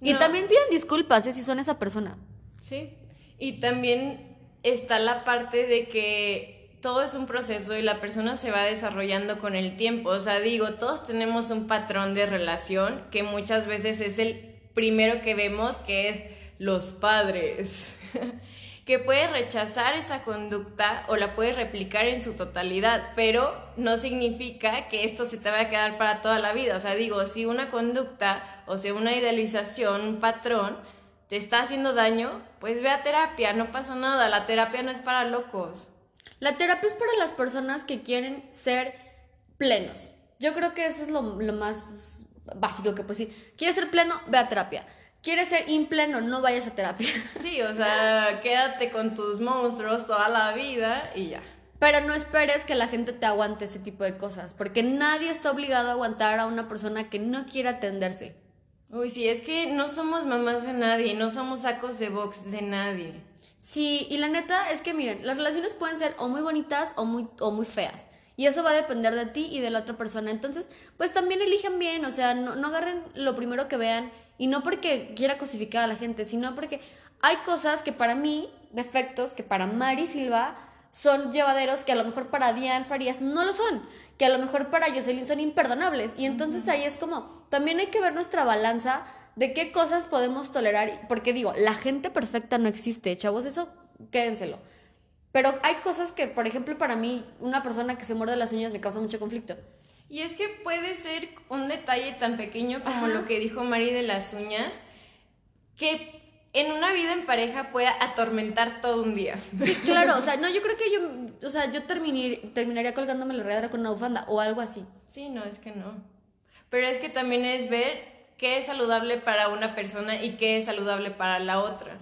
Y también pidan disculpas ¿eh? si son esa persona. Sí, y también está la parte de que todo es un proceso y la persona se va desarrollando con el tiempo. O sea, digo, todos tenemos un patrón de relación que muchas veces es el primero que vemos, que es los padres, que puede rechazar esa conducta o la puede replicar en su totalidad, pero no significa que esto se te va a quedar para toda la vida. O sea, digo, si una conducta, o sea, una idealización, un patrón, te está haciendo daño, pues ve a terapia, no pasa nada, la terapia no es para locos. La terapia es para las personas que quieren ser plenos. Yo creo que eso es lo, más básico que puedes decir. ¿Quieres ser pleno? Ve a terapia. ¿Quieres ser impleno? No vayas a terapia. Sí, o sea, quédate con tus monstruos toda la vida y ya. Pero no esperes que la gente te aguante ese tipo de cosas, porque nadie está obligado a aguantar a una persona que no quiere atenderse. Uy, sí, es que no somos mamás de nadie, no somos sacos de box de nadie. Sí, y la neta es que miren, las relaciones pueden ser o muy bonitas o muy, o muy feas. Y eso va a depender de ti y de la otra persona. Entonces, pues también elijan bien, o sea, no, no agarren lo primero que vean. Y no porque quiera cosificar a la gente, sino porque hay cosas que para mí, defectos, que para Mari Silva son llevaderos que a lo mejor para Diane Farías no lo son, que a lo mejor para Jocelyn son imperdonables. Y entonces ahí es como, también hay que ver nuestra balanza de qué cosas podemos tolerar, porque digo, la gente perfecta no existe, chavos, eso quédenselo. Pero hay cosas que, por ejemplo, para mí, una persona que se muerde las uñas me causa mucho conflicto. Y es que puede ser un detalle tan pequeño como lo que dijo Mari de las uñas, que en una vida en pareja puede atormentar todo un día. Sí, claro, o sea, no, yo creo que yo, o sea, yo terminaría colgándome la redadera con una bufanda o algo así. Sí, no, es que no. Pero es que también es ver qué es saludable para una persona y qué es saludable para la otra.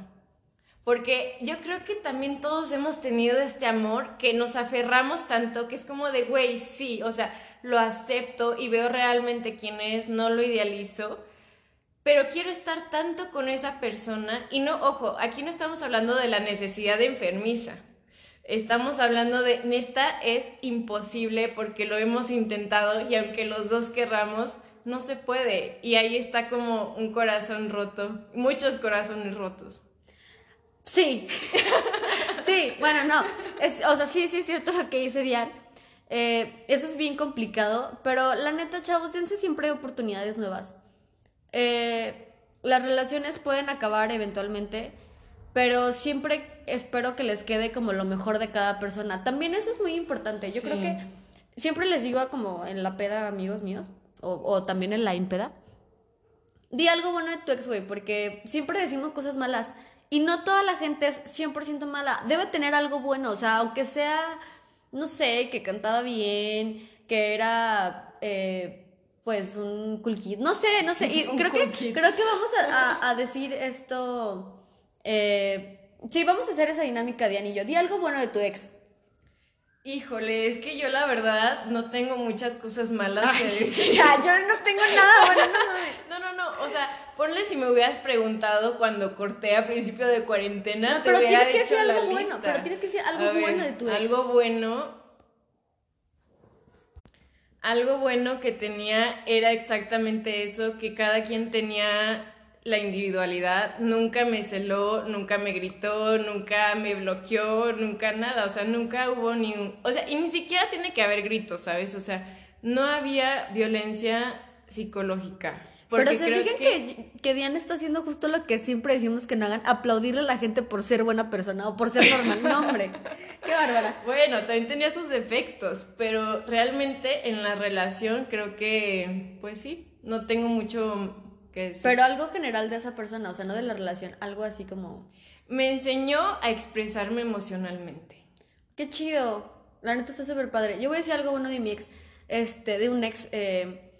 Porque yo creo que también todos hemos tenido este amor que nos aferramos tanto que es como de, güey, sí, o sea, lo acepto y veo realmente quién es, no lo idealizo. pero quiero estar tanto con esa persona y no, ojo, aquí no estamos hablando de la necesidad de enfermiza. Estamos hablando de neta es imposible porque lo hemos intentado y aunque los dos querramos, no se puede. Y ahí está como un corazón roto, muchos corazones rotos. Sí, sí, bueno, no, o sea, sí, sí es cierto lo que dice Dian. Eh, eso es bien complicado, pero la neta, chavos, dense siempre oportunidades nuevas. Eh, las relaciones pueden acabar eventualmente, pero siempre espero que les quede como lo mejor de cada persona. También eso es muy importante. Yo creo que siempre les digo como en la peda, amigos míos, o, también en la impeda, di algo bueno de tu ex, güey, porque siempre decimos cosas malas. Y no toda la gente es 100% mala. Debe tener algo bueno. O sea, aunque sea, no sé, que cantaba bien, que era, eh, pues, un cool No sé, no sé. Y creo, que, creo que vamos a, decir esto. Eh, sí, vamos a hacer esa dinámica, Diane y yo. Di algo bueno de tu ex. Híjole, es que yo la verdad no tengo muchas cosas malas que decir. yo no tengo nada bueno. No, no, no, o sea, ponle si me hubieras preguntado cuando corté a principio de cuarentena, no, pero tienes que decir algo bueno, pero tienes que decir algo bueno de tu ex. Algo bueno. Algo bueno que tenía era exactamente eso, que cada quien tenía la individualidad, nunca me celó, nunca me gritó, nunca me bloqueó, nunca nada, o sea, nunca hubo ni un, o sea, y ni siquiera tiene que haber gritos, ¿sabes? O sea, no había violencia psicológica. Pero se fijan que... que... Diana está haciendo justo lo que siempre decimos que no hagan, aplaudirle a la gente por ser buena persona o por ser normal. No, hombre, qué bárbara. Bueno, también tenía sus defectos, pero realmente en la relación creo que, pues sí, no tengo mucho pero algo general de esa persona, o sea, no de la relación, algo así como... Me enseñó a expresarme emocionalmente. Qué chido. La neta está súper padre. Yo voy a decir algo bueno de mi ex, este, de un ex. Eh,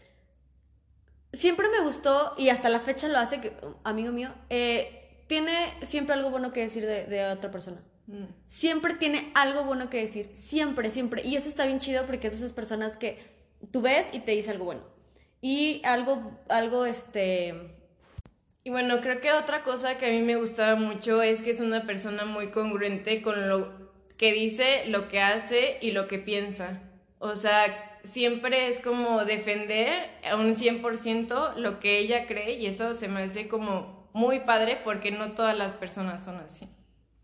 siempre me gustó, y hasta la fecha lo hace, que, amigo mío, eh, tiene siempre algo bueno que decir de, otra persona. Mm. Siempre tiene algo bueno que decir, siempre, siempre. Y eso está bien chido porque es esas personas que tú ves y te dice algo bueno. Y algo, algo, este... Y bueno, creo que otra cosa que a mí me gustaba mucho es que es una persona muy congruente con lo que dice, lo que hace y lo que piensa. O sea, siempre es como defender a un 100% lo que ella cree y eso se me hace como muy padre porque no todas las personas son así.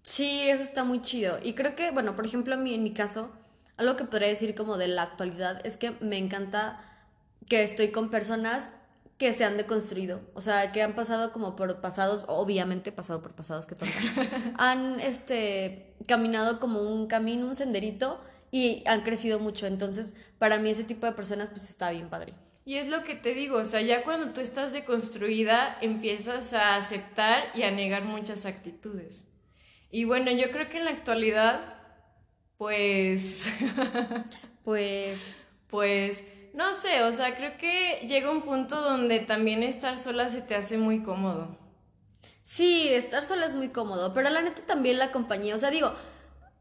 Sí, eso está muy chido. Y creo que, bueno, por ejemplo, a mí, en mi caso, algo que podría decir como de la actualidad es que me encanta que estoy con personas que se han deconstruido, o sea, que han pasado como por pasados, obviamente pasado por pasados que tonta, han este caminado como un camino, un senderito y han crecido mucho, entonces para mí ese tipo de personas pues está bien padre. Y es lo que te digo, o sea, ya cuando tú estás deconstruida empiezas a aceptar y a negar muchas actitudes. Y bueno, yo creo que en la actualidad, pues, pues, pues no sé, o sea, creo que llega un punto donde también estar sola se te hace muy cómodo. Sí, estar sola es muy cómodo, pero la neta también la compañía, o sea, digo,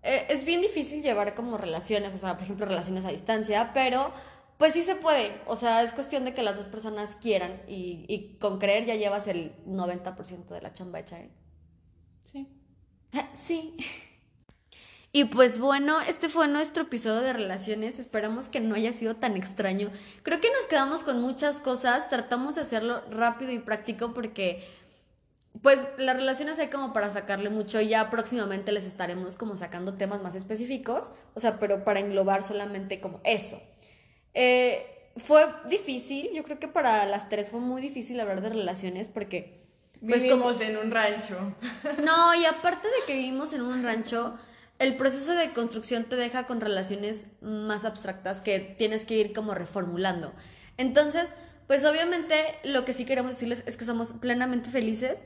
eh, es bien difícil llevar como relaciones, o sea, por ejemplo, relaciones a distancia, pero pues sí se puede, o sea, es cuestión de que las dos personas quieran y, y con creer ya llevas el 90% de la chamba hecha, ¿eh? Sí. sí. Y pues bueno, este fue nuestro episodio de relaciones. Esperamos que no haya sido tan extraño. Creo que nos quedamos con muchas cosas. Tratamos de hacerlo rápido y práctico porque pues las relaciones hay como para sacarle mucho. Ya próximamente les estaremos como sacando temas más específicos. O sea, pero para englobar solamente como eso. Eh, fue difícil, yo creo que para las tres fue muy difícil hablar de relaciones porque... Pues vivimos en un rancho. No, y aparte de que vivimos en un rancho, el proceso de construcción te deja con relaciones más abstractas que tienes que ir como reformulando. Entonces, pues obviamente lo que sí queremos decirles es que somos plenamente felices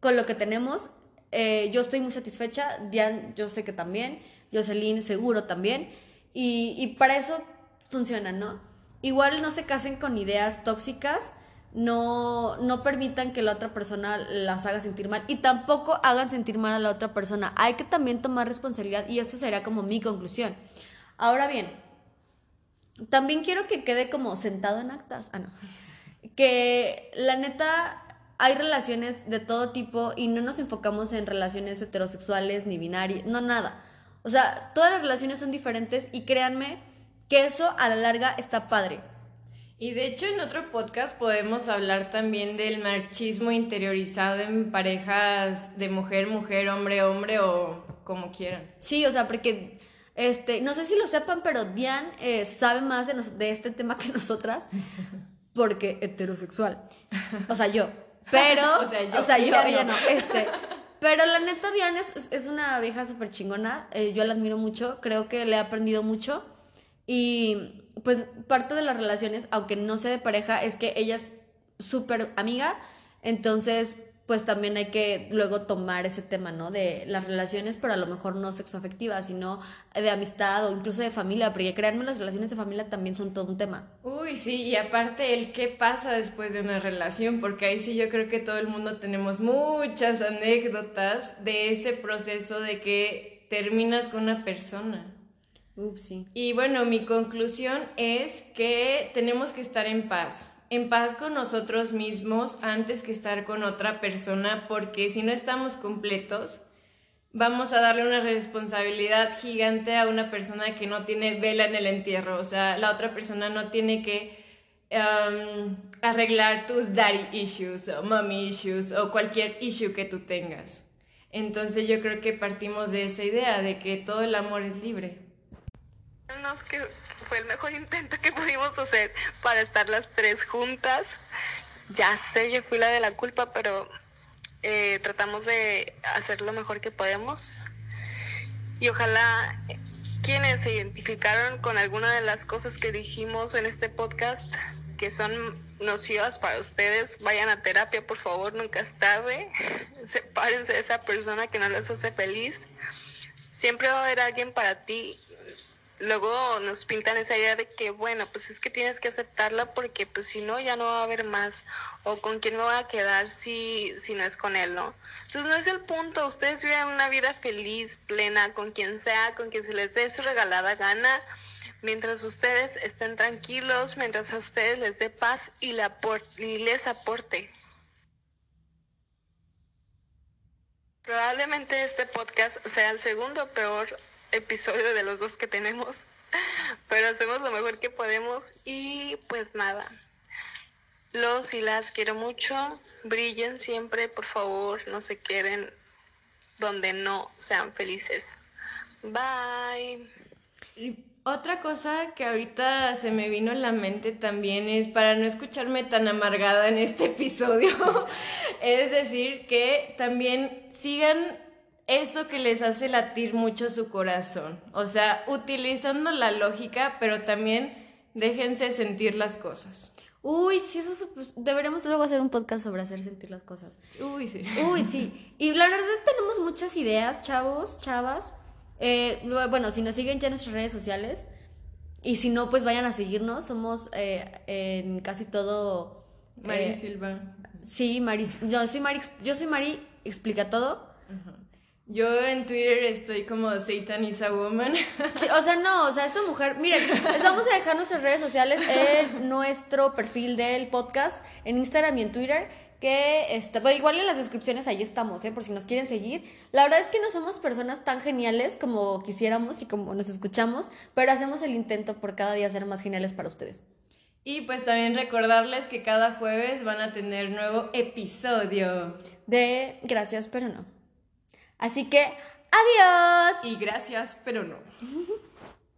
con lo que tenemos. Eh, yo estoy muy satisfecha, Diane yo sé que también, Jocelyn seguro también, y, y para eso funciona, ¿no? Igual no se casen con ideas tóxicas, no, no permitan que la otra persona las haga sentir mal y tampoco hagan sentir mal a la otra persona. Hay que también tomar responsabilidad y eso sería como mi conclusión. Ahora bien, también quiero que quede como sentado en actas. Ah, no. Que la neta, hay relaciones de todo tipo y no nos enfocamos en relaciones heterosexuales ni binarias, no nada. O sea, todas las relaciones son diferentes y créanme que eso a la larga está padre. Y de hecho en otro podcast podemos hablar también del machismo interiorizado en parejas de mujer, mujer, hombre, hombre o como quieran. Sí, o sea, porque este, no sé si lo sepan, pero Diane eh, sabe más de, de este tema que nosotras porque heterosexual. O sea, yo. Pero, o sea, yo, ella, no. Este, pero la neta, Diane es, es una vieja súper chingona. Eh, yo la admiro mucho. Creo que le he aprendido mucho. Y pues parte de las relaciones, aunque no sea de pareja, es que ella es súper amiga. Entonces, pues también hay que luego tomar ese tema, ¿no? De las relaciones, pero a lo mejor no sexoafectivas, sino de amistad o incluso de familia, porque créanme, las relaciones de familia también son todo un tema. Uy, sí, y aparte el qué pasa después de una relación, porque ahí sí yo creo que todo el mundo tenemos muchas anécdotas de ese proceso de que terminas con una persona. Ups, sí. Y bueno, mi conclusión es que tenemos que estar en paz en paz con nosotros mismos antes que estar con otra persona, porque si no estamos completos, vamos a darle una responsabilidad gigante a una persona que no tiene vela en el entierro. O sea, la otra persona no tiene que um, arreglar tus daddy issues o mommy issues o cualquier issue que tú tengas. Entonces yo creo que partimos de esa idea de que todo el amor es libre. Que fue el mejor intento que pudimos hacer para estar las tres juntas. Ya sé, yo fui la de la culpa, pero eh, tratamos de hacer lo mejor que podemos. Y ojalá quienes se identificaron con alguna de las cosas que dijimos en este podcast, que son nocivas para ustedes, vayan a terapia, por favor, nunca es tarde. Sepárense de esa persona que no les hace feliz. Siempre va a haber alguien para ti luego nos pintan esa idea de que, bueno, pues es que tienes que aceptarla porque pues si no ya no va a haber más o con quién me voy a quedar si, si no es con él, ¿no? Entonces no es el punto, ustedes viven una vida feliz, plena, con quien sea, con quien se les dé su regalada gana, mientras ustedes estén tranquilos, mientras a ustedes les dé paz y, y les aporte. Probablemente este podcast sea el segundo peor episodio de los dos que tenemos, pero hacemos lo mejor que podemos y pues nada. Los y las quiero mucho, brillen siempre, por favor, no se queden donde no sean felices. Bye. Y otra cosa que ahorita se me vino en la mente también es para no escucharme tan amargada en este episodio, es decir, que también sigan eso que les hace latir mucho su corazón. O sea, utilizando la lógica, pero también déjense sentir las cosas. Uy, sí, eso deberemos luego hacer un podcast sobre hacer sentir las cosas. Uy, sí. Uy, sí. Y la verdad tenemos muchas ideas, chavos, chavas. Eh, bueno, si nos siguen ya en nuestras redes sociales. Y si no, pues vayan a seguirnos. Somos eh, en casi todo. Mari eh, Silva. Sí, Mari. Yo soy Mari, yo soy Mari, explica todo. Yo en Twitter estoy como Satan is a woman. o sea, no, o sea, esta mujer, miren, les vamos a dejar nuestras redes sociales en nuestro perfil del podcast, en Instagram y en Twitter, que está, igual en las descripciones ahí estamos, ¿eh? por si nos quieren seguir. La verdad es que no somos personas tan geniales como quisiéramos y como nos escuchamos, pero hacemos el intento por cada día ser más geniales para ustedes. Y pues también recordarles que cada jueves van a tener nuevo episodio de Gracias, pero no. Así que, adiós. Y gracias, pero no.